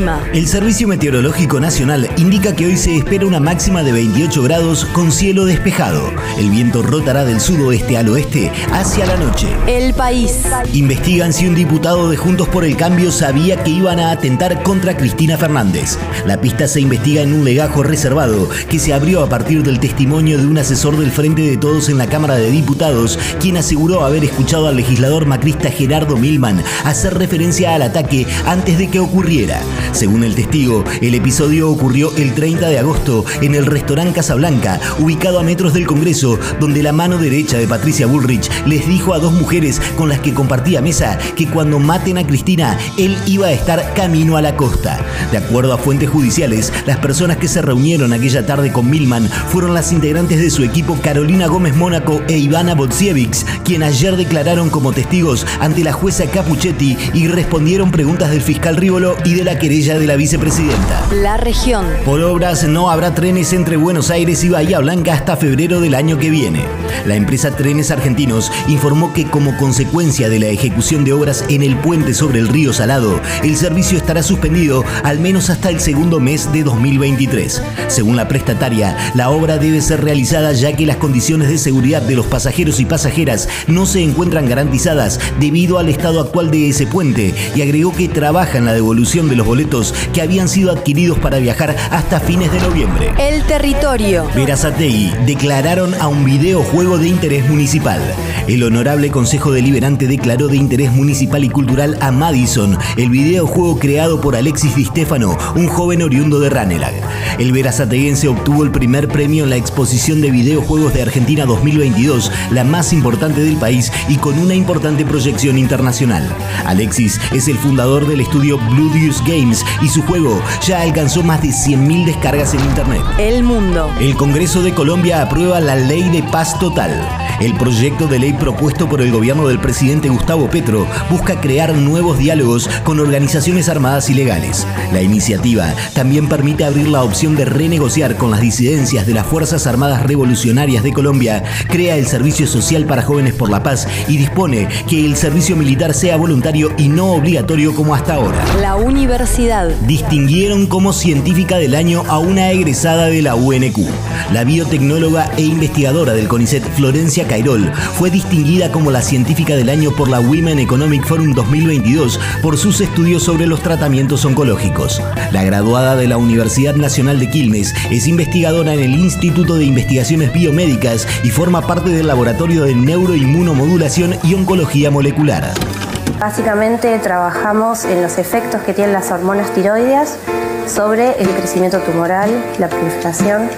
El clima. El Servicio Meteorológico Nacional indica que hoy se espera una máxima de 28 grados con cielo despejado. El viento rotará del sudoeste al oeste hacia la noche. El país. Investigan si un diputado de Juntos por el Cambio sabía que iban a atentar contra Cristina Fernández. La pista se investiga en un legajo reservado que se abrió a partir del testimonio de un asesor del Frente de Todos en la Cámara de Diputados, quien aseguró haber escuchado al legislador macrista Gerardo Milman hacer referencia al ataque antes de que ocurriera. Según el testigo, el episodio ocurrió el 30 de agosto en el restaurante Casablanca, ubicado a metros del Congreso, donde la mano derecha de Patricia Bullrich les dijo a dos mujeres con las que compartía mesa que cuando maten a Cristina, él iba a estar camino a la costa. De acuerdo a fuentes judiciales, las personas que se reunieron aquella tarde con Milman fueron las integrantes de su equipo Carolina Gómez Mónaco e Ivana Botsiewicz, quien ayer declararon como testigos ante la jueza Capuchetti y respondieron preguntas del fiscal Rívolo y de la querella de la vicepresidenta. La región. Por obras no habrá trenes entre Buenos Aires y Bahía Blanca hasta febrero del año que viene. La empresa Trenes Argentinos informó que como consecuencia de la ejecución de obras en el puente sobre el río Salado, el servicio estará suspendido al menos hasta el segundo mes de 2023. Según la prestataria, la obra debe ser realizada ya que las condiciones de seguridad de los pasajeros y pasajeras no se encuentran garantizadas debido al estado actual de ese puente y agregó que trabaja en la devolución de los boletos que habían sido adquiridos para viajar hasta fines de noviembre. El territorio. Verazategui declararon a un videojuego de interés municipal. El honorable Consejo Deliberante declaró de interés municipal y cultural a Madison, el videojuego creado por Alexis Di Stefano, un joven oriundo de Ranelag. El verazateguense obtuvo el primer premio en la exposición de videojuegos de Argentina 2022, la más importante del país y con una importante proyección internacional. Alexis es el fundador del estudio Blue Deuce Games y su juego ya alcanzó más de 100.000 descargas en internet. El mundo. El Congreso de Colombia aprueba la Ley de Paz Total. El proyecto de ley propuesto por el gobierno del presidente Gustavo Petro busca crear nuevos diálogos con organizaciones armadas ilegales. La iniciativa también permite abrir la opción de renegociar con las disidencias de las Fuerzas Armadas Revolucionarias de Colombia, crea el Servicio Social para Jóvenes por la Paz y dispone que el servicio militar sea voluntario y no obligatorio como hasta ahora. La universidad. Distinguieron como científica del año a una egresada de la UNQ. La biotecnóloga e investigadora del CONICET Florencia Cairol fue distinguida como la científica del año por la Women Economic Forum 2022 por sus estudios sobre los tratamientos oncológicos. La graduada de la Universidad Nacional de Quilmes es investigadora en el Instituto de Investigaciones Biomédicas y forma parte del Laboratorio de Neuroinmunomodulación y Oncología Molecular. Básicamente trabajamos en los efectos que tienen las hormonas tiroideas sobre el crecimiento tumoral, la proliferación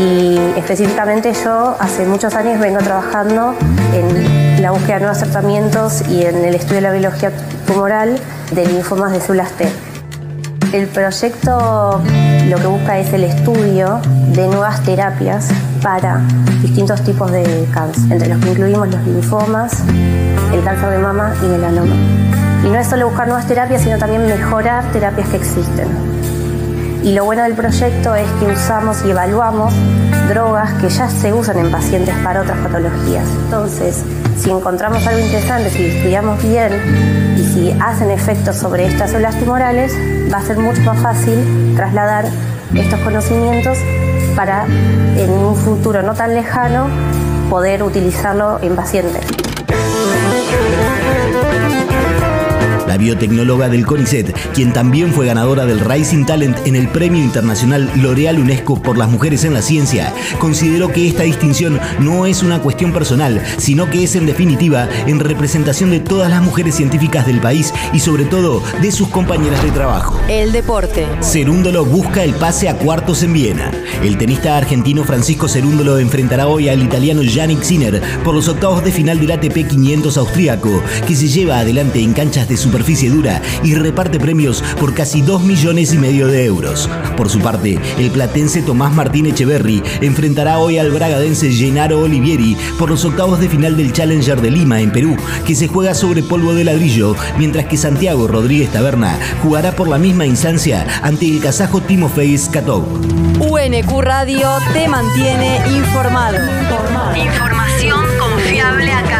y específicamente yo hace muchos años vengo trabajando en la búsqueda de nuevos tratamientos y en el estudio de la biología tumoral de linfomas de células T. El proyecto lo que busca es el estudio de nuevas terapias para distintos tipos de cáncer, entre los que incluimos los linfomas, el cáncer de mama y melanoma. Y no es solo buscar nuevas terapias, sino también mejorar terapias que existen. Y lo bueno del proyecto es que usamos y evaluamos drogas que ya se usan en pacientes para otras patologías. Entonces, si encontramos algo interesante, si estudiamos bien y si hacen efectos sobre estas células tumorales, va a ser mucho más fácil trasladar estos conocimientos para en un futuro no tan lejano poder utilizarlo en pacientes. Biotecnóloga del CONICET, quien también fue ganadora del Rising Talent en el Premio Internacional L'Oreal UNESCO por las Mujeres en la Ciencia, consideró que esta distinción no es una cuestión personal, sino que es en definitiva en representación de todas las mujeres científicas del país y sobre todo de sus compañeras de trabajo. El deporte. Cerúndolo busca el pase a cuartos en Viena. El tenista argentino Francisco Cerúndolo enfrentará hoy al italiano Yannick Sinner por los octavos de final del ATP 500 austríaco, que se lleva adelante en canchas de superficie superficie dura y reparte premios por casi 2 millones y medio de euros. Por su parte, el platense Tomás Martín Echeverry enfrentará hoy al bragadense Gennaro Olivieri por los octavos de final del Challenger de Lima en Perú, que se juega sobre polvo de ladrillo, mientras que Santiago Rodríguez Taberna jugará por la misma instancia ante el kazajo Timofey Skatov. UNQ Radio te mantiene informado. Información confiable a cada hora.